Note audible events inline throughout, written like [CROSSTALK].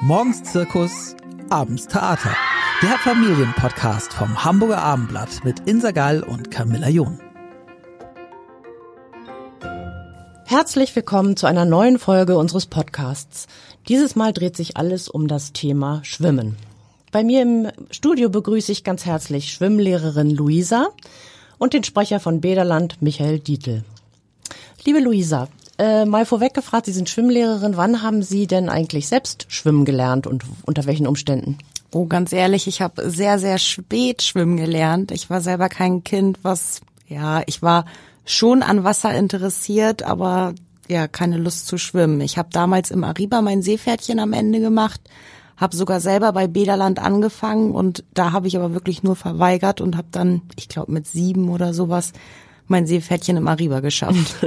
Morgens Zirkus, abends Theater. Der Familienpodcast vom Hamburger Abendblatt mit Insa Gall und Camilla John. Herzlich willkommen zu einer neuen Folge unseres Podcasts. Dieses Mal dreht sich alles um das Thema Schwimmen. Bei mir im Studio begrüße ich ganz herzlich Schwimmlehrerin Luisa und den Sprecher von Bederland Michael Dietl. Liebe Luisa, äh, mal vorweg gefragt, Sie sind Schwimmlehrerin. Wann haben Sie denn eigentlich selbst schwimmen gelernt und unter welchen Umständen? Oh, ganz ehrlich, ich habe sehr, sehr spät schwimmen gelernt. Ich war selber kein Kind, was, ja, ich war schon an Wasser interessiert, aber ja, keine Lust zu schwimmen. Ich habe damals im Ariba mein Seepferdchen am Ende gemacht, habe sogar selber bei Bederland angefangen und da habe ich aber wirklich nur verweigert und habe dann, ich glaube mit sieben oder sowas, mein Seepferdchen im Ariba geschafft. [LAUGHS]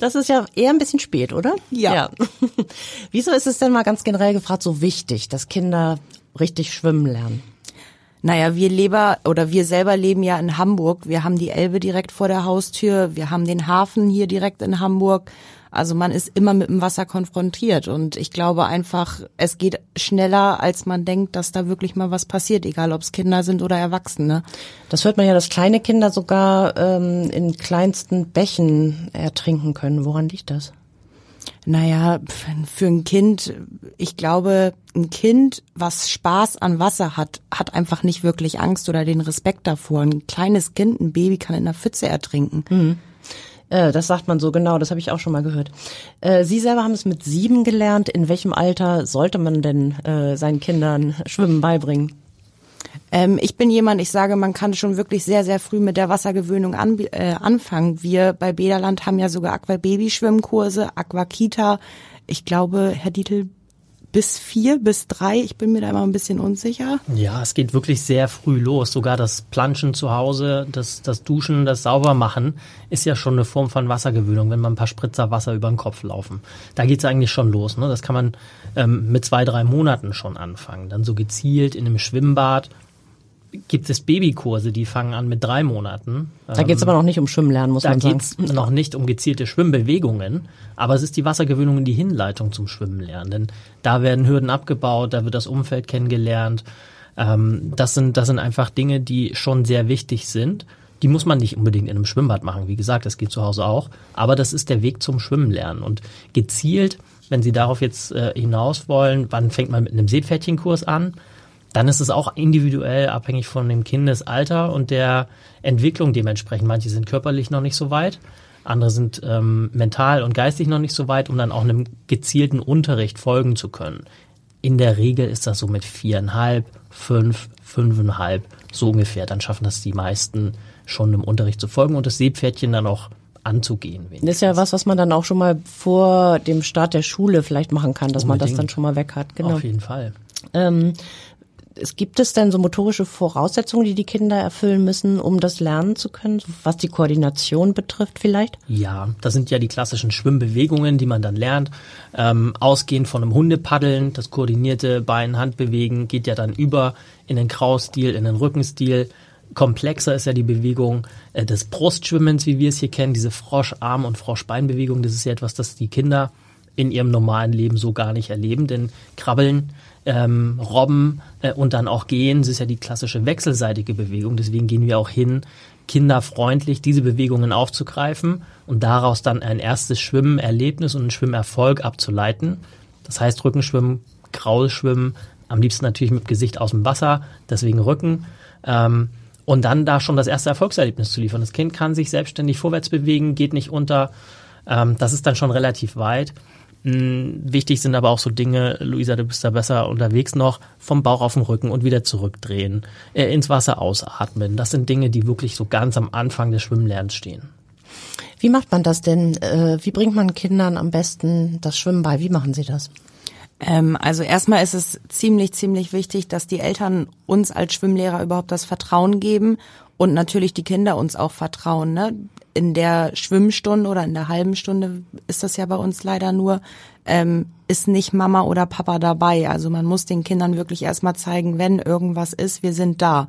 Das ist ja eher ein bisschen spät, oder? Ja. ja. [LAUGHS] Wieso ist es denn mal ganz generell gefragt so wichtig, dass Kinder richtig schwimmen lernen? Naja, wir Leber oder wir selber leben ja in Hamburg. Wir haben die Elbe direkt vor der Haustür. Wir haben den Hafen hier direkt in Hamburg. Also man ist immer mit dem Wasser konfrontiert und ich glaube einfach, es geht schneller, als man denkt, dass da wirklich mal was passiert, egal ob es Kinder sind oder Erwachsene. Das hört man ja, dass kleine Kinder sogar ähm, in kleinsten Bächen ertrinken können. Woran liegt das? Naja, für ein Kind, ich glaube, ein Kind, was Spaß an Wasser hat, hat einfach nicht wirklich Angst oder den Respekt davor. Ein kleines Kind, ein Baby kann in der Pfütze ertrinken. Mhm. Äh, das sagt man so genau, das habe ich auch schon mal gehört. Äh, Sie selber haben es mit sieben gelernt. In welchem Alter sollte man denn äh, seinen Kindern Schwimmen beibringen? Ähm, ich bin jemand, ich sage, man kann schon wirklich sehr, sehr früh mit der Wassergewöhnung an, äh, anfangen. Wir bei Bederland haben ja sogar Aqua-Baby-Schwimmkurse, Aquakita. Ich glaube, Herr Dietl, bis vier, bis drei. Ich bin mir da immer ein bisschen unsicher. Ja, es geht wirklich sehr früh los. Sogar das Planschen zu Hause, das, das Duschen, das Saubermachen ist ja schon eine Form von Wassergewöhnung, wenn man ein paar Spritzer Wasser über den Kopf laufen. Da geht's eigentlich schon los. Ne? Das kann man ähm, mit zwei, drei Monaten schon anfangen. Dann so gezielt in einem Schwimmbad gibt es Babykurse, die fangen an mit drei Monaten. Da geht es aber noch nicht um Schwimmen lernen, muss da man sagen. Da geht noch nicht um gezielte Schwimmbewegungen, aber es ist die Wassergewöhnung in die Hinleitung zum Schwimmen lernen. Denn da werden Hürden abgebaut, da wird das Umfeld kennengelernt. Ähm, das, sind, das sind einfach Dinge, die schon sehr wichtig sind. Die muss man nicht unbedingt in einem Schwimmbad machen. Wie gesagt, das geht zu Hause auch. Aber das ist der Weg zum Schwimmen lernen. Und gezielt, wenn Sie darauf jetzt äh, hinaus wollen, wann fängt man mit einem Seepferdchenkurs an? Dann ist es auch individuell abhängig von dem Kindesalter und der Entwicklung dementsprechend. Manche sind körperlich noch nicht so weit, andere sind ähm, mental und geistig noch nicht so weit, um dann auch einem gezielten Unterricht folgen zu können. In der Regel ist das so mit viereinhalb, fünf, fünfeinhalb, so ungefähr. Dann schaffen das die meisten schon im Unterricht zu folgen und das Seepferdchen dann auch anzugehen. Wenigstens. Das ist ja was, was man dann auch schon mal vor dem Start der Schule vielleicht machen kann, dass Unbedingt. man das dann schon mal weg hat. Genau. Auf jeden Fall. Ähm, es gibt es denn so motorische Voraussetzungen, die die Kinder erfüllen müssen, um das lernen zu können, was die Koordination betrifft vielleicht? Ja, das sind ja die klassischen Schwimmbewegungen, die man dann lernt. Ähm, ausgehend von einem Hundepaddeln, das koordinierte Bein-Handbewegen geht ja dann über in den Kraustil, in den Rückenstil. Komplexer ist ja die Bewegung äh, des Brustschwimmens, wie wir es hier kennen, diese Froscharm- und Froschbeinbewegung. Das ist ja etwas, das die Kinder in ihrem normalen Leben so gar nicht erleben, denn Krabbeln ähm, Robben äh, und dann auch gehen. Das ist ja die klassische wechselseitige Bewegung. Deswegen gehen wir auch hin, kinderfreundlich diese Bewegungen aufzugreifen und daraus dann ein erstes Schwimmerlebnis und einen Schwimmerfolg abzuleiten. Das heißt Rückenschwimmen, Kraulschwimmen, am liebsten natürlich mit Gesicht aus dem Wasser, deswegen Rücken. Ähm, und dann da schon das erste Erfolgserlebnis zu liefern. Das Kind kann sich selbstständig vorwärts bewegen, geht nicht unter. Ähm, das ist dann schon relativ weit. Hm, wichtig sind aber auch so Dinge, Luisa, du bist da besser unterwegs noch, vom Bauch auf den Rücken und wieder zurückdrehen, äh, ins Wasser ausatmen. Das sind Dinge, die wirklich so ganz am Anfang des Schwimmlernens stehen. Wie macht man das denn? Äh, wie bringt man Kindern am besten das Schwimmen bei? Wie machen sie das? Ähm, also erstmal ist es ziemlich, ziemlich wichtig, dass die Eltern uns als Schwimmlehrer überhaupt das Vertrauen geben und natürlich die Kinder uns auch vertrauen. Ne? In der Schwimmstunde oder in der halben Stunde ist das ja bei uns leider nur, ähm, ist nicht Mama oder Papa dabei. Also man muss den Kindern wirklich erstmal zeigen, wenn irgendwas ist, wir sind da.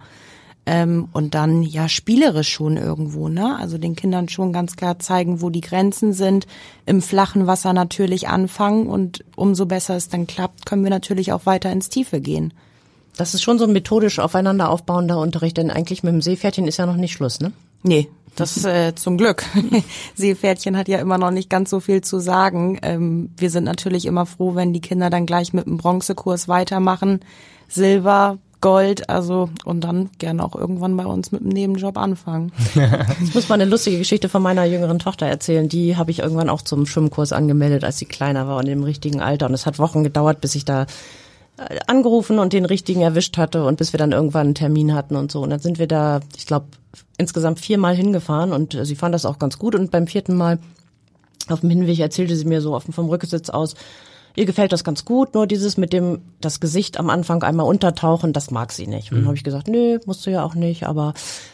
Ähm, und dann ja spielerisch schon irgendwo, ne? Also den Kindern schon ganz klar zeigen, wo die Grenzen sind, im flachen Wasser natürlich anfangen und umso besser es dann klappt, können wir natürlich auch weiter ins Tiefe gehen. Das ist schon so ein methodisch aufeinander aufbauender Unterricht, denn eigentlich mit dem Seepferdchen ist ja noch nicht Schluss, ne? Nee, das äh, zum Glück. [LAUGHS] Seepferdchen hat ja immer noch nicht ganz so viel zu sagen. Ähm, wir sind natürlich immer froh, wenn die Kinder dann gleich mit dem Bronzekurs weitermachen. Silber, Gold, also und dann gerne auch irgendwann bei uns mit dem Nebenjob anfangen. [LAUGHS] Ich muss mal eine lustige Geschichte von meiner jüngeren Tochter erzählen. Die habe ich irgendwann auch zum Schwimmkurs angemeldet, als sie kleiner war und im richtigen Alter. Und es hat Wochen gedauert, bis ich da angerufen und den richtigen erwischt hatte und bis wir dann irgendwann einen Termin hatten und so. Und dann sind wir da, ich glaube, insgesamt viermal hingefahren und sie fand das auch ganz gut. Und beim vierten Mal auf dem Hinweg erzählte sie mir so auf dem, vom Rücksitz aus, ihr gefällt das ganz gut, nur dieses mit dem das Gesicht am Anfang einmal untertauchen, das mag sie nicht. Und dann habe ich gesagt, nö, musst du ja auch nicht, aber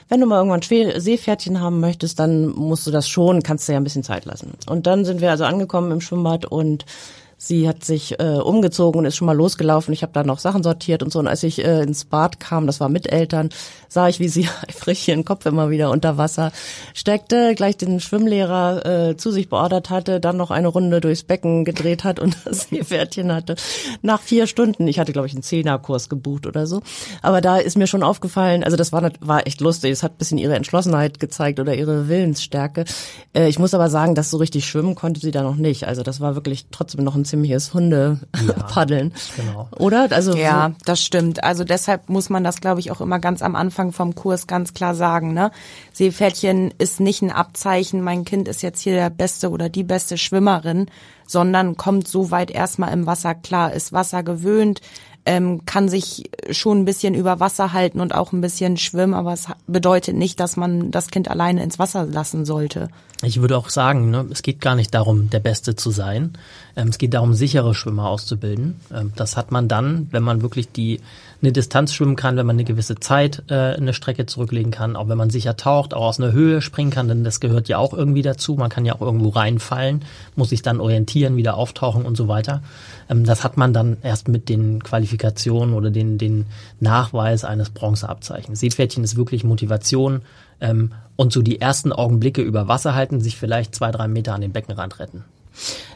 wenn du mal irgendwann Schwer Seepferdchen haben möchtest, dann musst du das schon, kannst du ja ein bisschen Zeit lassen. Und dann sind wir also angekommen im Schwimmbad und Sie hat sich äh, umgezogen und ist schon mal losgelaufen. Ich habe da noch Sachen sortiert und so. Und als ich äh, ins Bad kam, das war mit Eltern, sah ich, wie sie [LAUGHS] eifrig ihren Kopf immer wieder unter Wasser steckte, gleich den Schwimmlehrer äh, zu sich beordert hatte, dann noch eine Runde durchs Becken gedreht hat und [LAUGHS] das Seepferdchen hatte. Nach vier Stunden, ich hatte glaube ich einen Zehnerkurs gebucht oder so, aber da ist mir schon aufgefallen, also das war, war echt lustig, es hat ein bisschen ihre Entschlossenheit gezeigt oder ihre Willensstärke. Äh, ich muss aber sagen, dass so richtig schwimmen konnte sie da noch nicht. Also das war wirklich trotzdem noch ein ziemliches Hundepaddeln. Ja, [LAUGHS] genau. Oder? Also ja, so. das stimmt. Also deshalb muss man das, glaube ich, auch immer ganz am Anfang vom Kurs ganz klar sagen. Ne? Seepferdchen ist nicht ein Abzeichen, mein Kind ist jetzt hier der beste oder die beste Schwimmerin, sondern kommt so weit erstmal im Wasser klar, ist Wasser gewöhnt, ähm, kann sich schon ein bisschen über Wasser halten und auch ein bisschen schwimmen, aber es bedeutet nicht, dass man das Kind alleine ins Wasser lassen sollte. Ich würde auch sagen, ne, es geht gar nicht darum, der Beste zu sein. Ähm, es geht darum, sichere Schwimmer auszubilden. Ähm, das hat man dann, wenn man wirklich die eine Distanz schwimmen kann, wenn man eine gewisse Zeit äh, eine Strecke zurücklegen kann, auch wenn man sicher taucht, auch aus einer Höhe springen kann, denn das gehört ja auch irgendwie dazu. Man kann ja auch irgendwo reinfallen, muss sich dann orientieren, wieder auftauchen und so weiter. Ähm, das hat man dann erst mit den Qualifikationen oder den, den Nachweis eines Bronzeabzeichens. Seepferdchen ist wirklich Motivation ähm, und so die ersten Augenblicke über Wasser halten, sich vielleicht zwei, drei Meter an den Beckenrand retten.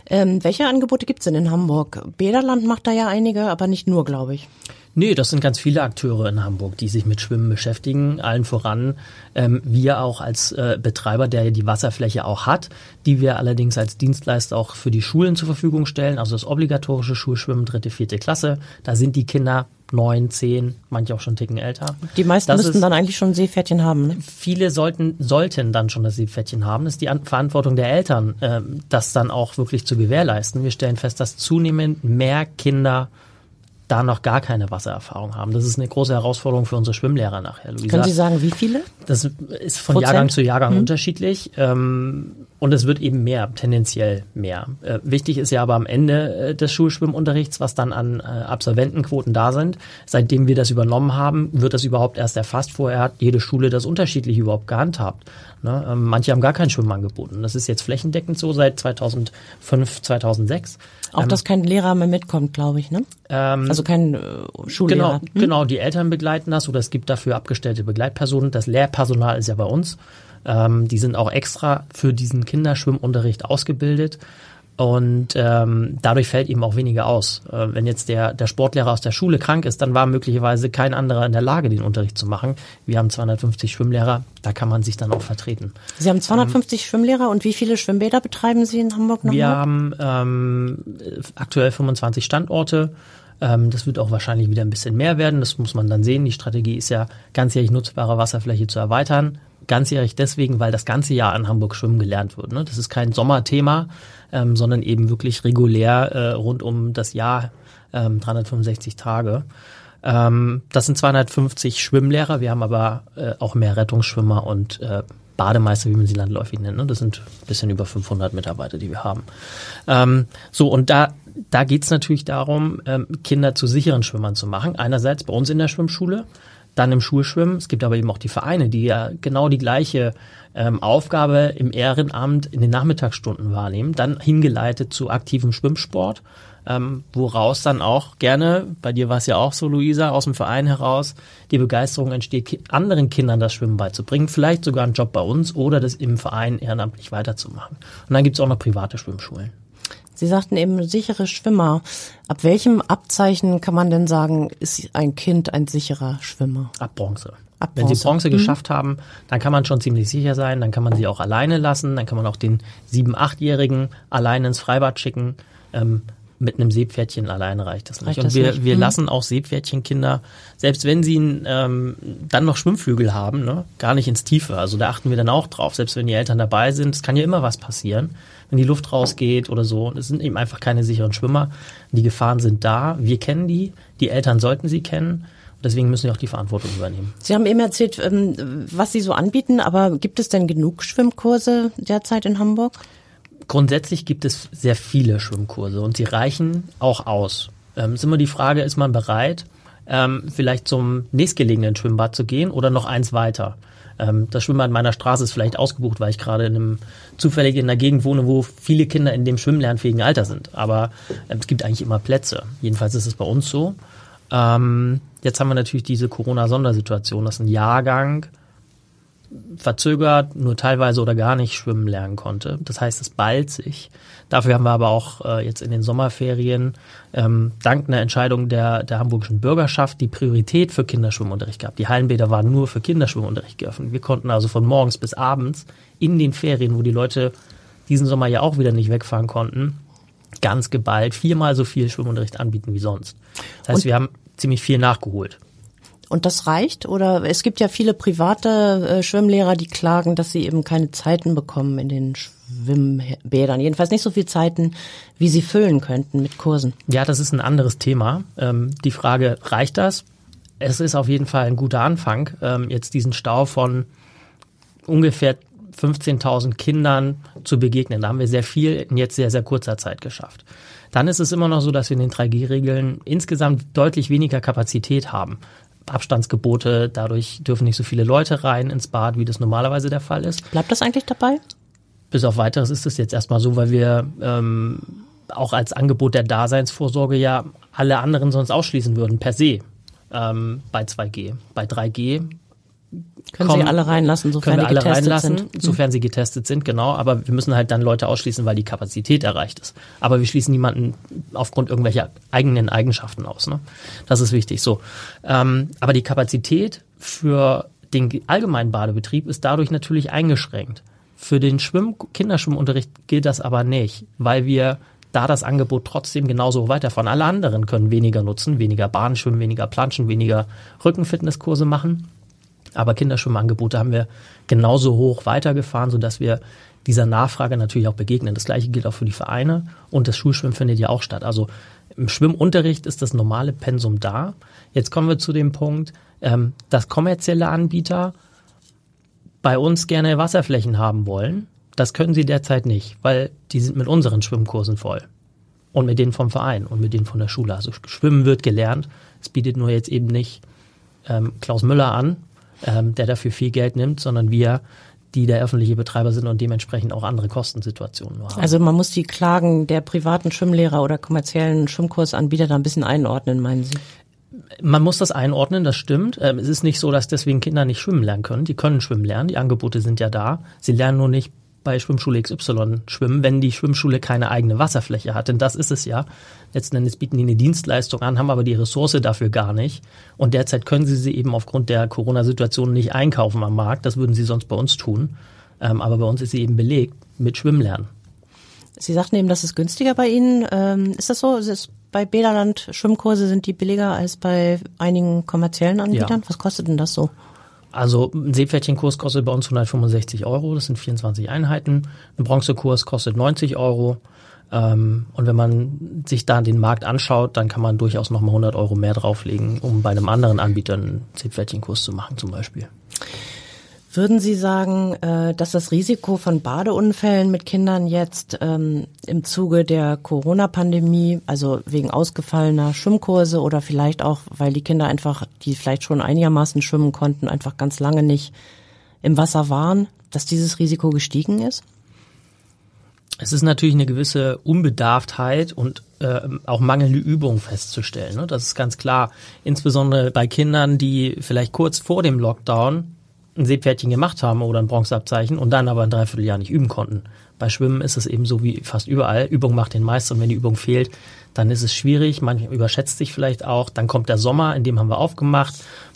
Ähm, welche Angebote gibt's denn in Hamburg? Bäderland macht da ja einige, aber nicht nur, glaube ich. Nee, das sind ganz viele Akteure in Hamburg, die sich mit Schwimmen beschäftigen. Allen voran ähm, wir auch als äh, Betreiber, der die Wasserfläche auch hat, die wir allerdings als Dienstleister auch für die Schulen zur Verfügung stellen. Also das obligatorische Schulschwimmen, dritte, vierte Klasse. Da sind die Kinder neun, zehn, manche auch schon Ticken älter. Die meisten das müssten dann eigentlich schon Seepferdchen haben. Ne? Viele sollten sollten dann schon das Seepferdchen haben. Das ist die An Verantwortung der Eltern, äh, das dann auch wirklich zu gewährleisten. Wir stellen fest, dass zunehmend mehr Kinder da noch gar keine Wassererfahrung haben. Das ist eine große Herausforderung für unsere Schwimmlehrer nachher. Luisa. Können Sie sagen, wie viele? Das ist von Prozent? Jahrgang zu Jahrgang hm. unterschiedlich ähm, und es wird eben mehr, tendenziell mehr. Äh, wichtig ist ja aber am Ende äh, des Schulschwimmunterrichts, was dann an äh, Absolventenquoten da sind. Seitdem wir das übernommen haben, wird das überhaupt erst erfasst. Vorher hat jede Schule das unterschiedlich überhaupt gehandhabt. Ne? Ähm, manche haben gar kein Schwimmen angeboten. Das ist jetzt flächendeckend so seit 2005, 2006. Auch, ähm, dass kein Lehrer mehr mitkommt, glaube ich, ne? Ähm, also kein äh, Schullehrer. Genau, hm? genau, die Eltern begleiten das oder es gibt dafür abgestellte Begleitpersonen. Das Lehrpersonal ist ja bei uns. Ähm, die sind auch extra für diesen Kinderschwimmunterricht ausgebildet. Und ähm, dadurch fällt eben auch weniger aus. Äh, wenn jetzt der, der Sportlehrer aus der Schule krank ist, dann war möglicherweise kein anderer in der Lage, den Unterricht zu machen. Wir haben 250 Schwimmlehrer, da kann man sich dann auch vertreten. Sie haben 250 ähm, Schwimmlehrer und wie viele Schwimmbäder betreiben Sie in Hamburg noch? Wir haben ähm, aktuell 25 Standorte. Ähm, das wird auch wahrscheinlich wieder ein bisschen mehr werden. Das muss man dann sehen. Die Strategie ist ja, ganzjährig nutzbare Wasserfläche zu erweitern ganzjährig deswegen, weil das ganze Jahr in Hamburg schwimmen gelernt wird. Ne? Das ist kein Sommerthema, ähm, sondern eben wirklich regulär äh, rund um das Jahr, ähm, 365 Tage. Ähm, das sind 250 Schwimmlehrer. Wir haben aber äh, auch mehr Rettungsschwimmer und äh, Bademeister, wie man sie landläufig nennt. Ne? Das sind ein bisschen über 500 Mitarbeiter, die wir haben. Ähm, so, und da, da geht's natürlich darum, ähm, Kinder zu sicheren Schwimmern zu machen. Einerseits bei uns in der Schwimmschule dann im Schulschwimmen. Es gibt aber eben auch die Vereine, die ja genau die gleiche ähm, Aufgabe im Ehrenamt in den Nachmittagsstunden wahrnehmen, dann hingeleitet zu aktivem Schwimmsport. ähm, woraus dann auch gerne, bei dir war es ja auch so, Luisa, aus dem Verein heraus, die Begeisterung entsteht, anderen Kindern das Schwimmen beizubringen, vielleicht sogar einen Job bei uns oder das im Verein ehrenamtlich weiterzumachen. Und dann gibt's auch noch private Schwimmschulen. Sie sagten eben sichere Schwimmer. Ab welchem Abzeichen kann man denn sagen, ist ein Kind ein sicherer Schwimmer? Ab Bronze. Ab Wenn sie Bronze. Bronze geschafft haben, dann kann man schon ziemlich sicher sein, dann kann man sie auch alleine lassen, dann kann man auch den sieben-, achtjährigen alleine ins Freibad schicken. Ähm, mit einem Seepferdchen alleine reicht das nicht. Reicht Und das wir, nicht? wir Mhm. lassen auch Seepferdchenkinder, selbst wenn sie ähm, dann noch Schwimmflügel haben, ne, gar nicht ins Tiefe. Also da achten wir dann auch drauf, selbst wenn die Eltern dabei sind. Es kann ja immer was passieren, wenn die Luft rausgeht oder so. Es sind eben einfach keine sicheren Schwimmer. Die Gefahren sind da. Wir kennen die. Die Eltern sollten sie kennen. Und deswegen müssen wir auch die Verantwortung übernehmen. Sie haben eben erzählt, ähm, was Sie so anbieten, aber gibt es denn genug Schwimmkurse derzeit in Hamburg? Grundsätzlich gibt es sehr viele Schwimmkurse und sie reichen auch aus. Ähm, ist immer die Frage, ist man bereit, ähm, vielleicht zum nächstgelegenen Schwimmbad zu gehen oder noch eins weiter? Ähm, das Schwimmbad meiner Straße ist vielleicht ausgebucht, weil ich gerade in einem zufällig in einer Gegend wohne, wo viele Kinder in dem schwimmlernfähigen Alter sind. Aber ähm, es gibt eigentlich immer Plätze. Jedenfalls ist es bei uns so. Ähm, jetzt haben wir natürlich diese Corona-Sondersituation, dass ein Jahrgang verzögert, nur teilweise oder gar nicht schwimmen lernen konnte. Das heißt, es ballt sich. Dafür haben wir aber auch äh, jetzt in den Sommerferien ähm, dank einer Entscheidung der, der hamburgischen Bürgerschaft die Priorität für Kinderschwimmunterricht gehabt. Die Hallenbäder waren nur für Kinderschwimmunterricht geöffnet. Wir konnten also von morgens bis abends in den Ferien, wo die Leute diesen Sommer ja auch wieder nicht wegfahren konnten, ganz geballt viermal so viel Schwimmunterricht anbieten wie sonst. Das heißt, Und- wir haben ziemlich viel nachgeholt. Und das reicht? Oder es gibt ja viele private äh, Schwimmlehrer, die klagen, dass sie eben keine Zeiten bekommen in den Schwimmbädern. Jedenfalls nicht so viel Zeiten, wie sie füllen könnten mit Kursen. Ja, das ist ein anderes Thema. Ähm, die Frage, reicht das? Es ist auf jeden Fall ein guter Anfang, ähm, jetzt diesen Stau von ungefähr 15.000 Kindern zu begegnen. Da haben wir sehr viel in jetzt sehr, sehr kurzer Zeit geschafft. Dann ist es immer noch so, dass wir in den 3G-Regeln insgesamt deutlich weniger Kapazität haben. Abstandsgebote, dadurch dürfen nicht so viele Leute rein ins Bad, wie das normalerweise der Fall ist. Bleibt das eigentlich dabei? Bis auf weiteres ist es jetzt erstmal so, weil wir ähm, auch als Angebot der Daseinsvorsorge ja alle anderen sonst ausschließen würden, per se, ähm, bei 2G. Bei 3G Können Kommen- Sie alle reinlassen, sofern können wir alle getestet reinlassen, sind? Mhm. sofern sie getestet sind, genau. Aber wir müssen halt dann Leute ausschließen, weil die Kapazität erreicht ist. Aber wir schließen niemanden aufgrund irgendwelcher eigenen Eigenschaften aus. Ne? Das ist wichtig. So, ähm, aber die Kapazität für den allgemeinen Badebetrieb ist dadurch natürlich eingeschränkt. Für den Schwimm Kinderschwimmunterricht gilt das aber nicht, weil wir da das Angebot trotzdem genauso weiterfahren. Alle anderen können weniger nutzen, weniger Bahnschwimmen, weniger Planschen, weniger Rückenfitnesskurse machen. Aber Kinderschwimmangebote haben wir genauso hoch weitergefahren, sodass wir dieser Nachfrage natürlich auch begegnen. Das gleiche gilt auch für die Vereine und das Schulschwimmen findet ja auch statt. Also im Schwimmunterricht ist das normale Pensum da. Jetzt kommen wir zu dem Punkt, ähm, dass kommerzielle Anbieter bei uns gerne Wasserflächen haben wollen. Das können sie derzeit nicht, weil die sind mit unseren Schwimmkursen voll. Und mit denen vom Verein und mit denen von der Schule. Also Schwimmen wird gelernt. Es bietet nur jetzt eben nicht ähm, Klaus Müller an, ähm, der dafür viel Geld nimmt, sondern wir, die der öffentliche Betreiber sind und dementsprechend auch andere Kostensituationen nur haben. Also man muss die Klagen der privaten Schwimmlehrer oder kommerziellen Schwimmkursanbieter da ein bisschen einordnen, meinen Sie? Man muss das einordnen, das stimmt. Ähm, es ist nicht so, dass deswegen Kinder nicht schwimmen lernen können. Die können schwimmen lernen, die Angebote sind ja da. Sie lernen nur nicht bei Schwimmschule XY schwimmen, wenn die Schwimmschule keine eigene Wasserfläche hat. Denn das ist es ja. Letzten Endes bieten die eine Dienstleistung an, haben aber die Ressource dafür gar nicht. Und derzeit können sie sie eben aufgrund der Corona-Situation nicht einkaufen am Markt. Das würden sie sonst bei uns tun. Ähm, aber bei uns ist sie eben belegt mit Schwimmlernen. Sie sagten eben, das ist günstiger bei Ihnen. Ähm, ist das so? Ist es bei Bäderland Schwimmkurse sind die billiger als bei einigen kommerziellen Anbietern? Was kostet denn das so? Also ein Seepferdchenkurs kostet bei uns 165 Euro, das sind 24 Einheiten. Ein Bronzekurs kostet 90 Euro. Ähm, und wenn man sich da den Markt anschaut, dann kann man durchaus nochmal 100 Euro mehr drauflegen, um bei einem anderen Anbieter einen Seepferdchenkurs zu machen zum Beispiel. Würden Sie sagen, äh, dass das Risiko von Badeunfällen mit Kindern jetzt ähm, im Zuge der Corona-Pandemie, also wegen ausgefallener Schwimmkurse oder vielleicht auch, weil die Kinder einfach, die vielleicht schon einigermaßen schwimmen konnten, einfach ganz lange nicht im Wasser waren, dass dieses Risiko gestiegen ist? Es ist natürlich eine gewisse Unbedarftheit und äh, auch mangelnde Übung festzustellen. Ne? Das ist ganz klar. Insbesondere bei Kindern, die vielleicht kurz vor dem Lockdown ein Seepferdchen gemacht haben oder ein Bronzeabzeichen und dann aber ein Dreivierteljahr nicht üben konnten. Bei Schwimmen ist es eben so wie fast überall. Übung macht den Meister und wenn die Übung fehlt, dann ist es schwierig. Man überschätzt sich vielleicht auch. Dann kommt der Sommer, in dem haben wir aufgemacht.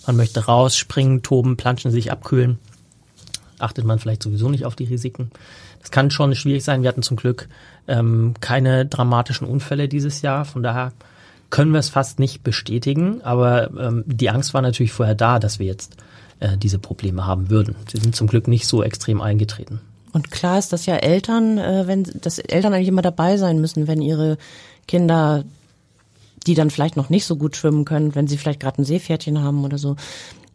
Man möchte raus, springen, toben, planschen, sich abkühlen. Achtet man vielleicht sowieso nicht auf die Risiken. Das kann schon schwierig sein. Wir hatten zum Glück ähm, keine dramatischen Unfälle dieses Jahr. Von daher können wir es fast nicht bestätigen. Aber ähm, die Angst war natürlich vorher da, dass wir jetzt äh, diese Probleme haben würden. Sie sind zum Glück nicht so extrem eingetreten. Und klar ist, dass ja Eltern, äh, wenn dass Eltern eigentlich immer dabei sein müssen, wenn ihre Kinder, die dann vielleicht noch nicht so gut schwimmen können, wenn sie vielleicht gerade ein Seepferdchen haben oder so,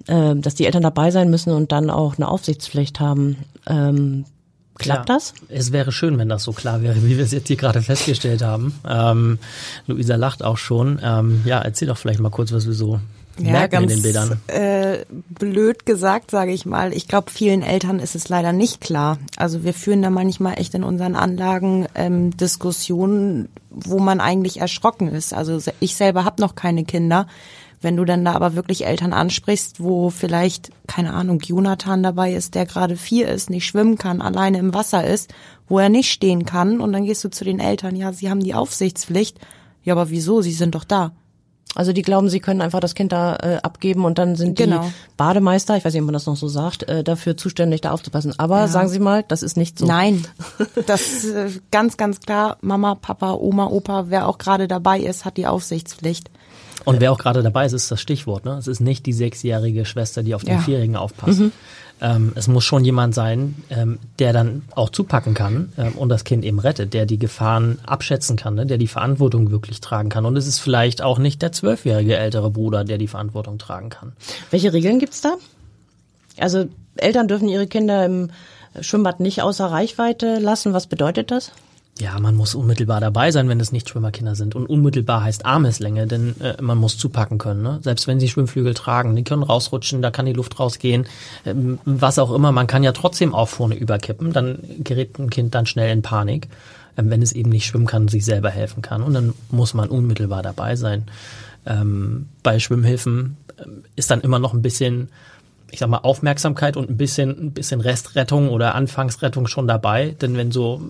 äh, dass die Eltern dabei sein müssen und dann auch eine Aufsichtspflicht haben. Ähm, Klappt das? Es wäre schön, wenn das so klar wäre, wie wir es jetzt hier gerade festgestellt haben. Ähm, Luisa lacht auch schon. Ähm, ja, erzähl doch vielleicht mal kurz, was wir so ja, merken ganz, in den Bildern. Äh, blöd gesagt, sage ich mal. Ich glaube, vielen Eltern ist es leider nicht klar. Also wir führen da manchmal echt in unseren Anlagen ähm, Diskussionen, wo man eigentlich erschrocken ist. Also ich selber habe noch keine Kinder. Wenn du dann da aber wirklich Eltern ansprichst, wo vielleicht, keine Ahnung, Jonathan dabei ist, der gerade vier ist, nicht schwimmen kann, alleine im Wasser ist, wo er nicht stehen kann, und dann gehst du zu den Eltern, ja, sie haben die Aufsichtspflicht. Ja, aber wieso? Sie sind doch da. Also die glauben, sie können einfach das Kind da äh, abgeben und dann sind genau. die Bademeister, ich weiß nicht, ob man das noch so sagt, äh, dafür zuständig, da aufzupassen. Aber ja. sagen Sie mal, das ist nicht so. Nein, [LAUGHS] das ist äh, ganz, ganz klar. Mama, Papa, Oma, Opa, wer auch gerade dabei ist, hat die Aufsichtspflicht. Und wer auch gerade dabei ist, ist das Stichwort. Ne? Es ist nicht die sechsjährige Schwester, die auf den ja. Vierjährigen aufpasst. Mhm. Ähm, es muss schon jemand sein, ähm, der dann auch zupacken kann ähm, und das Kind eben rettet, der die Gefahren abschätzen kann, ne? der die Verantwortung wirklich tragen kann. Und es ist vielleicht auch nicht der zwölfjährige ältere Bruder, der die Verantwortung tragen kann. Welche Regeln gibt's da? Also Eltern dürfen ihre Kinder im Schwimmbad nicht außer Reichweite lassen. Was bedeutet das? Ja, man muss unmittelbar dabei sein, wenn es nicht Schwimmerkinder sind. Und unmittelbar heißt Armeslänge, denn äh, man muss zupacken können. Ne? Selbst wenn sie Schwimmflügel tragen, die können rausrutschen, da kann die Luft rausgehen, ähm, was auch immer. Man kann ja trotzdem auch vorne überkippen, dann gerät ein Kind dann schnell in Panik, ähm, wenn es eben nicht schwimmen kann sich selber helfen kann. Und dann muss man unmittelbar dabei sein. Ähm, bei Schwimmhilfen ähm, ist dann immer noch ein bisschen ich sag mal, Aufmerksamkeit und ein bisschen, ein bisschen Restrettung oder Anfangsrettung schon dabei. Denn wenn so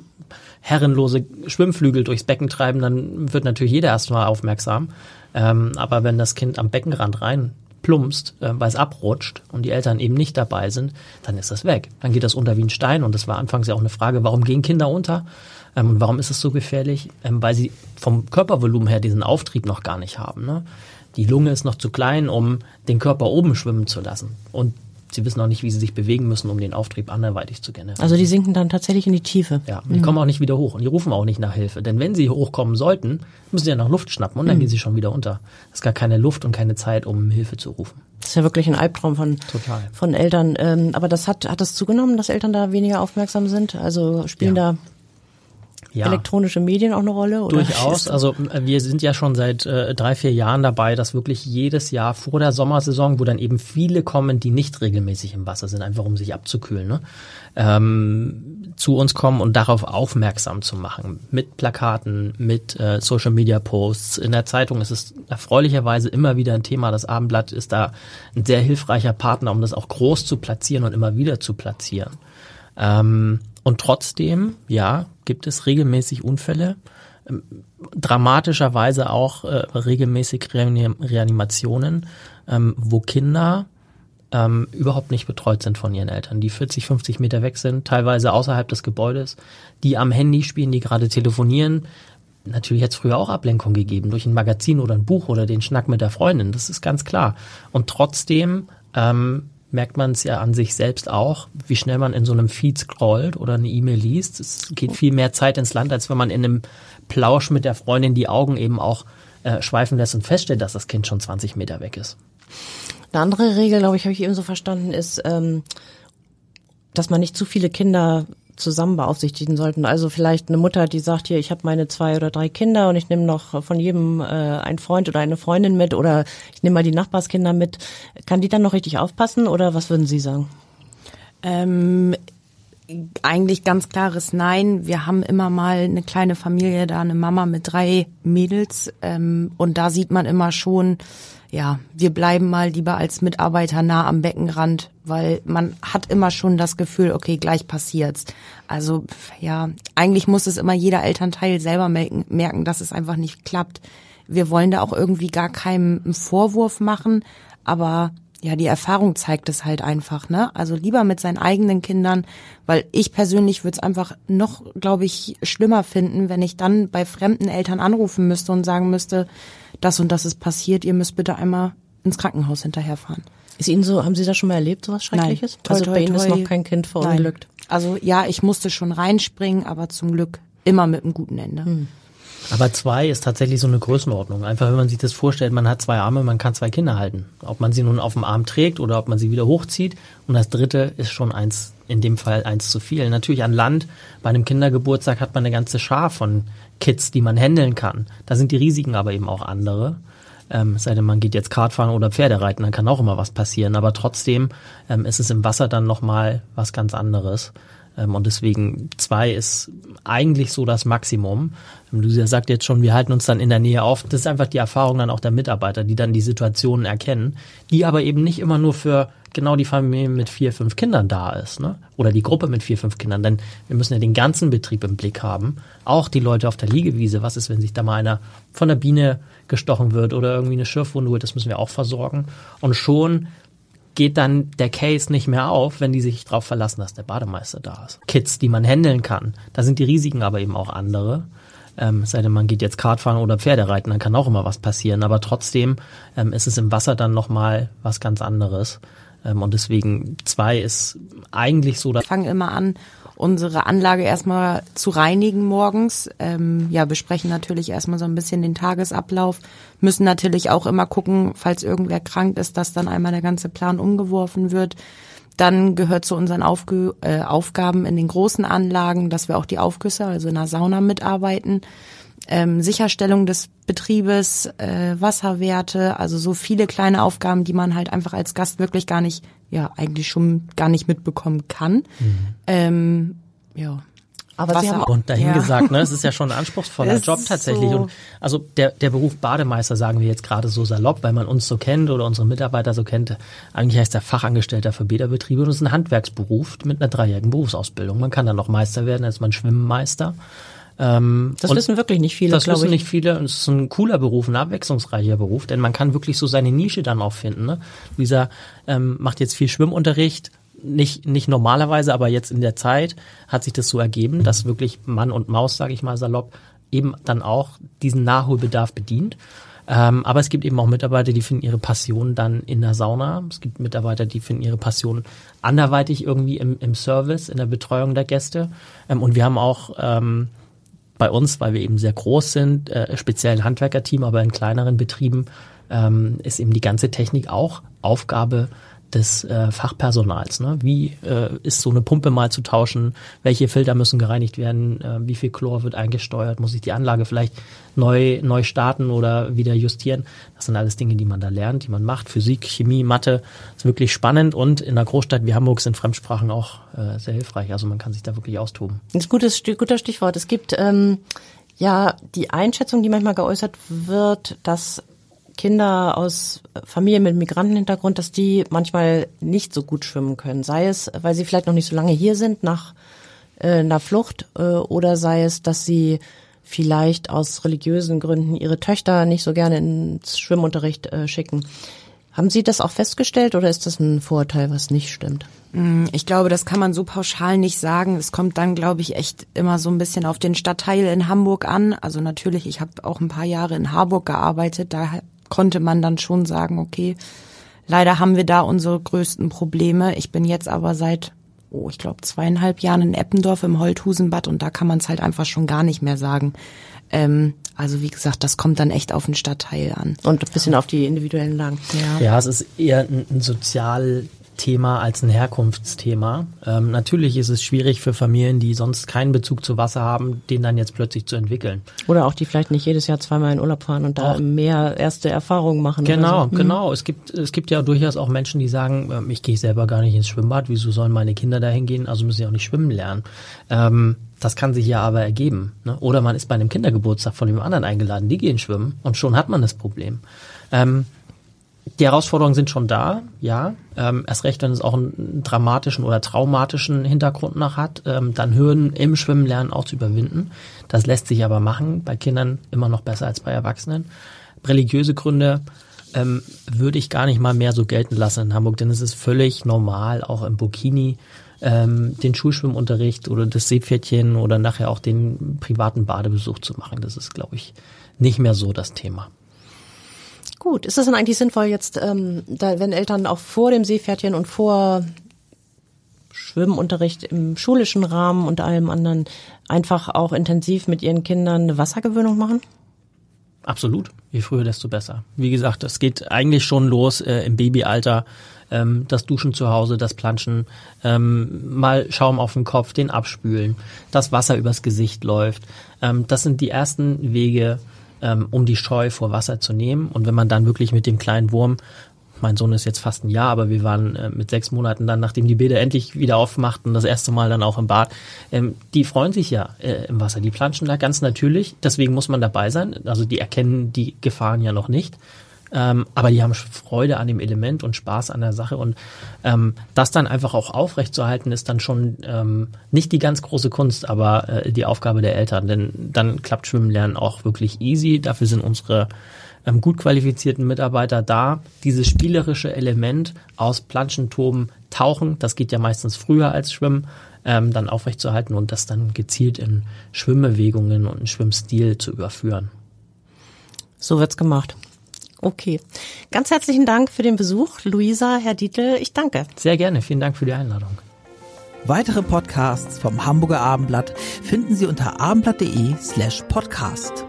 herrenlose Schwimmflügel durchs Becken treiben, dann wird natürlich jeder erstmal aufmerksam. Ähm, aber wenn das Kind am Beckenrand rein plumpst, äh, weil es abrutscht und die Eltern eben nicht dabei sind, dann ist das weg. Dann geht das unter wie ein Stein. Und das war anfangs ja auch eine Frage, warum gehen Kinder unter? Ähm, und warum ist es so gefährlich? Ähm, weil sie vom Körpervolumen her diesen Auftrieb noch gar nicht haben. Ne? Die Lunge ist noch zu klein, um den Körper oben schwimmen zu lassen. Und sie wissen auch nicht, wie sie sich bewegen müssen, um den Auftrieb anderweitig zu generieren. Also die sinken dann tatsächlich in die Tiefe. Ja, und die mhm. kommen auch nicht wieder hoch und die rufen auch nicht nach Hilfe. Denn wenn sie hochkommen sollten, müssen sie ja nach Luft schnappen und dann mhm. gehen sie schon wieder unter. Es ist gar keine Luft und keine Zeit, um Hilfe zu rufen. Das ist ja wirklich ein Albtraum von, Total. von Eltern. Ähm, aber das hat, hat das zugenommen, dass Eltern da weniger aufmerksam sind? Also spielen ja. da ja. elektronische Medien auch eine Rolle? Oder? Durchaus. Also äh, wir sind ja schon seit äh, drei, vier Jahren dabei, dass wirklich jedes Jahr vor der Sommersaison, wo dann eben viele kommen, die nicht regelmäßig im Wasser sind, einfach um sich abzukühlen, ne? ähm, zu uns kommen und darauf aufmerksam zu machen. Mit Plakaten, mit äh, Social Media Posts. In der Zeitung ist es erfreulicherweise immer wieder ein Thema. Das Abendblatt ist da ein sehr hilfreicher Partner, um das auch groß zu platzieren und immer wieder zu platzieren. Ähm, und trotzdem, ja, gibt es regelmäßig Unfälle, ähm, dramatischerweise auch äh, regelmäßig Reanimationen, ähm, wo Kinder ähm, überhaupt nicht betreut sind von ihren Eltern, die 40, 50 Meter weg sind, teilweise außerhalb des Gebäudes, die am Handy spielen, die gerade telefonieren. Natürlich hat es früher auch Ablenkung gegeben durch ein Magazin oder ein Buch oder den Schnack mit der Freundin, das ist ganz klar. Und trotzdem ähm, merkt man es ja an sich selbst auch, wie schnell man in so einem Feed scrollt oder eine E-Mail liest. Es geht viel mehr Zeit ins Land, als wenn man in einem Plausch mit der Freundin die Augen eben auch äh, schweifen lässt und feststellt, dass das Kind schon 20 Meter weg ist. Eine andere Regel, glaube ich, habe ich eben so verstanden, ist, ähm, dass man nicht zu viele Kinder zusammen beaufsichtigen sollten. Also vielleicht eine Mutter, die sagt, hier, ich habe meine zwei oder drei Kinder und ich nehme noch von jedem äh, einen Freund oder eine Freundin mit oder ich nehme mal die Nachbarskinder mit. Kann die dann noch richtig aufpassen oder was würden Sie sagen? Ähm, eigentlich ganz klares Nein. Wir haben immer mal eine kleine Familie, da eine Mama mit drei Mädels ähm, und da sieht man immer schon, ja, wir bleiben mal lieber als Mitarbeiter nah am Beckenrand, weil man hat immer schon das Gefühl, okay, gleich passiert's. Also ja, eigentlich muss es immer jeder Elternteil selber merken, merken dass es einfach nicht klappt. Wir wollen da auch irgendwie gar keinen Vorwurf machen, aber ja, die Erfahrung zeigt es halt einfach, ne? Also lieber mit seinen eigenen Kindern, weil ich persönlich würde es einfach noch, glaube ich, schlimmer finden, wenn ich dann bei fremden Eltern anrufen müsste und sagen müsste, das und das ist passiert, ihr müsst bitte einmal ins Krankenhaus hinterherfahren. Ist Ihnen so, haben Sie das schon mal erlebt, sowas Schreckliches? Nein. Toi, also toi, bei Ihnen ist noch kein Kind verunglückt. Nein. Also ja, ich musste schon reinspringen, aber zum Glück immer mit einem guten Ende. Hm. Aber zwei ist tatsächlich so eine Größenordnung. Einfach, wenn man sich das vorstellt, man hat zwei Arme, man kann zwei Kinder halten. Ob man sie nun auf dem Arm trägt oder ob man sie wieder hochzieht. Und das dritte ist schon eins, in dem Fall eins zu viel. Natürlich an Land, bei einem Kindergeburtstag hat man eine ganze Schar von Kids, die man handeln kann. Da sind die Risiken aber eben auch andere. Ähm, sei denn, man geht jetzt Kartfahren oder Pferde reiten, dann kann auch immer was passieren. Aber trotzdem ähm, ist es im Wasser dann nochmal was ganz anderes. Ähm, und deswegen zwei ist eigentlich so das Maximum. Ähm, Lucia sagt jetzt schon, wir halten uns dann in der Nähe auf. Das ist einfach die Erfahrung dann auch der Mitarbeiter, die dann die Situationen erkennen, die aber eben nicht immer nur für genau die Familie mit vier, fünf Kindern da ist, ne? Oder die Gruppe mit vier, fünf Kindern. Denn wir müssen ja den ganzen Betrieb im Blick haben. Auch die Leute auf der Liegewiese. Was ist, wenn sich da mal einer von der Biene gestochen wird oder irgendwie eine Schürfwunde holt? Das müssen wir auch versorgen. Und schon geht dann der Case nicht mehr auf, wenn die sich darauf verlassen, dass der Bademeister da ist. Kids, die man handeln kann, da sind die Risiken aber eben auch andere. Ähm, sei denn, man geht jetzt Kartfahren oder Pferde reiten, dann kann auch immer was passieren. Aber trotzdem ähm, ist es im Wasser dann nochmal was ganz anderes. Ähm, und deswegen zwei ist eigentlich so, fangen immer an, unsere Anlage erstmal zu reinigen morgens. Ähm, ja, besprechen natürlich erstmal so ein bisschen den Tagesablauf. Müssen natürlich auch immer gucken, falls irgendwer krank ist, dass dann einmal der ganze Plan umgeworfen wird. Dann gehört zu unseren Aufge äh, Aufgaben in den großen Anlagen, dass wir auch die Aufgüsse, also in der Sauna mitarbeiten. Ähm, Sicherstellung des Betriebes, äh, Wasserwerte, also so viele kleine Aufgaben, die man halt einfach als Gast wirklich gar nicht, ja, eigentlich schon gar nicht mitbekommen kann. Ähm, ja. Aber Sie Wasser- haben Und dahin Ja. gesagt, ne, es ist ja schon ein anspruchsvoller Job tatsächlich. so- Und also der, der Beruf Bademeister sagen wir jetzt gerade so salopp, weil man uns so kennt oder unsere Mitarbeiter so kennt. Eigentlich heißt der Fachangestellter für Bäderbetriebe und es ist ein Handwerksberuf mit einer dreijährigen Berufsausbildung. Man kann dann noch Meister werden, als man Schwimmmeister. Ähm, Das wissen wirklich nicht viele, das wissen ich. nicht viele. Und es ist ein cooler Beruf, ein abwechslungsreicher Beruf, denn man kann wirklich so seine Nische dann auch finden. Ne? Luisa ähm, macht jetzt viel Schwimmunterricht, nicht nicht normalerweise, aber jetzt in der Zeit hat sich das so ergeben, dass wirklich Mann und Maus, sage ich mal salopp, eben dann auch diesen Nachholbedarf bedient. Ähm, aber es gibt eben auch Mitarbeiter, die finden ihre Passion dann in der Sauna. Es gibt Mitarbeiter, die finden ihre Passion anderweitig irgendwie im, im Service, in der Betreuung der Gäste. Ähm, und wir haben auch ähm, bei uns, weil wir eben sehr groß sind, äh, speziell ein Handwerkerteam, aber in kleineren Betrieben ähm, ist eben die ganze Technik auch Aufgabe des äh, Fachpersonals. Ne? Wie äh, ist so eine Pumpe mal zu tauschen? Welche Filter müssen gereinigt werden? Äh, wie viel Chlor wird eingesteuert? Muss ich die Anlage vielleicht neu, neu starten oder wieder justieren? Das sind alles Dinge, die man da lernt, die man macht. Physik, Chemie, Mathe ist wirklich spannend und in einer Großstadt wie Hamburg sind Fremdsprachen auch äh, sehr hilfreich. Also man kann sich da wirklich austoben. Das ist gutes, guter Stichwort. Es gibt ähm, ja die Einschätzung, die manchmal geäußert wird, dass Kinder aus Familien mit Migrantenhintergrund, dass die manchmal nicht so gut schwimmen können. Sei es, weil sie vielleicht noch nicht so lange hier sind nach äh, einer Flucht äh, oder sei es, dass sie vielleicht aus religiösen Gründen ihre Töchter nicht so gerne ins Schwimmunterricht äh, schicken. Haben Sie das auch festgestellt oder ist das ein Vorurteil, was nicht stimmt? Ich glaube, das kann man so pauschal nicht sagen. Es kommt dann, glaube ich, echt immer so ein bisschen auf den Stadtteil in Hamburg an. Also natürlich, ich habe auch ein paar Jahre in Harburg gearbeitet. Da konnte man dann schon sagen, okay, leider haben wir da unsere größten Probleme. Ich bin jetzt aber seit, oh, ich glaube, zweieinhalb Jahren in Eppendorf im Holthusenbad und da kann man es halt einfach schon gar nicht mehr sagen. Ähm, also wie gesagt, das kommt dann echt auf den Stadtteil an. Und ein bisschen auf die individuellen Lagen. Ja. Ja, es ist eher ein, ein sozial Thema als ein Herkunftsthema. Ähm, natürlich ist es schwierig für Familien, die sonst keinen Bezug zu Wasser haben, den dann jetzt plötzlich zu entwickeln. Oder auch die vielleicht nicht jedes Jahr zweimal in Urlaub fahren und da auch. mehr erste Erfahrungen machen. Genau, so. Mhm. genau. Es gibt es gibt ja durchaus auch Menschen, die sagen, ähm, ich gehe selber gar nicht ins Schwimmbad. Wieso sollen meine Kinder dahin gehen? Also müssen sie auch nicht schwimmen lernen. Ähm, das kann sich ja aber ergeben. Ne? Oder man ist bei einem Kindergeburtstag von dem anderen eingeladen, die gehen schwimmen und schon hat man das Problem. Ähm, die Herausforderungen sind schon da, ja. Ähm, erst recht, wenn es auch einen dramatischen oder traumatischen Hintergrund noch hat, ähm, dann Hürden im Schwimmen lernen auch zu überwinden. Das lässt sich aber machen, bei Kindern immer noch besser als bei Erwachsenen. Religiöse Gründe ähm, würde ich gar nicht mal mehr so gelten lassen in Hamburg, denn es ist völlig normal, auch im Burkini ähm, den Schulschwimmunterricht oder das Seepferdchen oder nachher auch den privaten Badebesuch zu machen. Das ist, glaube ich, nicht mehr so das Thema. Gut, ist es denn eigentlich sinnvoll jetzt, ähm, da, wenn Eltern auch vor dem Seepferdchen und vor Schwimmunterricht im schulischen Rahmen und allem anderen einfach auch intensiv mit ihren Kindern eine Wassergewöhnung machen? Absolut. Je früher, desto besser. Wie gesagt, es geht eigentlich schon los äh, im Babyalter. Ähm, das Duschen zu Hause, das Planschen, ähm, mal Schaum auf den Kopf, den abspülen, das Wasser übers Gesicht läuft. Ähm, das sind die ersten Wege, ähm, um die Scheu vor Wasser zu nehmen. Und wenn man dann wirklich mit dem kleinen Wurm mein Sohn ist jetzt fast ein Jahr, aber wir waren äh, mit sechs Monaten dann, nachdem die Bäder endlich wieder aufmachten, das erste Mal dann auch im Bad. Ähm, die freuen sich ja äh, im Wasser, die planschen da ganz natürlich. Deswegen muss man dabei sein. Also die erkennen die Gefahren ja noch nicht. Ähm, aber die haben Freude an dem Element und Spaß an der Sache und ähm, das dann einfach auch aufrechtzuerhalten ist dann schon ähm, nicht die ganz große Kunst, aber äh, die Aufgabe der Eltern, denn dann klappt Schwimmen lernen auch wirklich easy. Dafür sind unsere ähm, gut qualifizierten Mitarbeiter da. Dieses spielerische Element aus Planschen, Toben, Tauchen, das geht ja meistens früher als Schwimmen, ähm, dann aufrechtzuerhalten und das dann gezielt in Schwimmbewegungen und in Schwimmstil zu überführen. So wird's gemacht. Okay. Ganz herzlichen Dank für den Besuch, Luisa, Herr Dietl. Ich danke. Sehr gerne. Vielen Dank für die Einladung. Weitere Podcasts vom Hamburger Abendblatt finden Sie unter abendblatt.de slash podcast.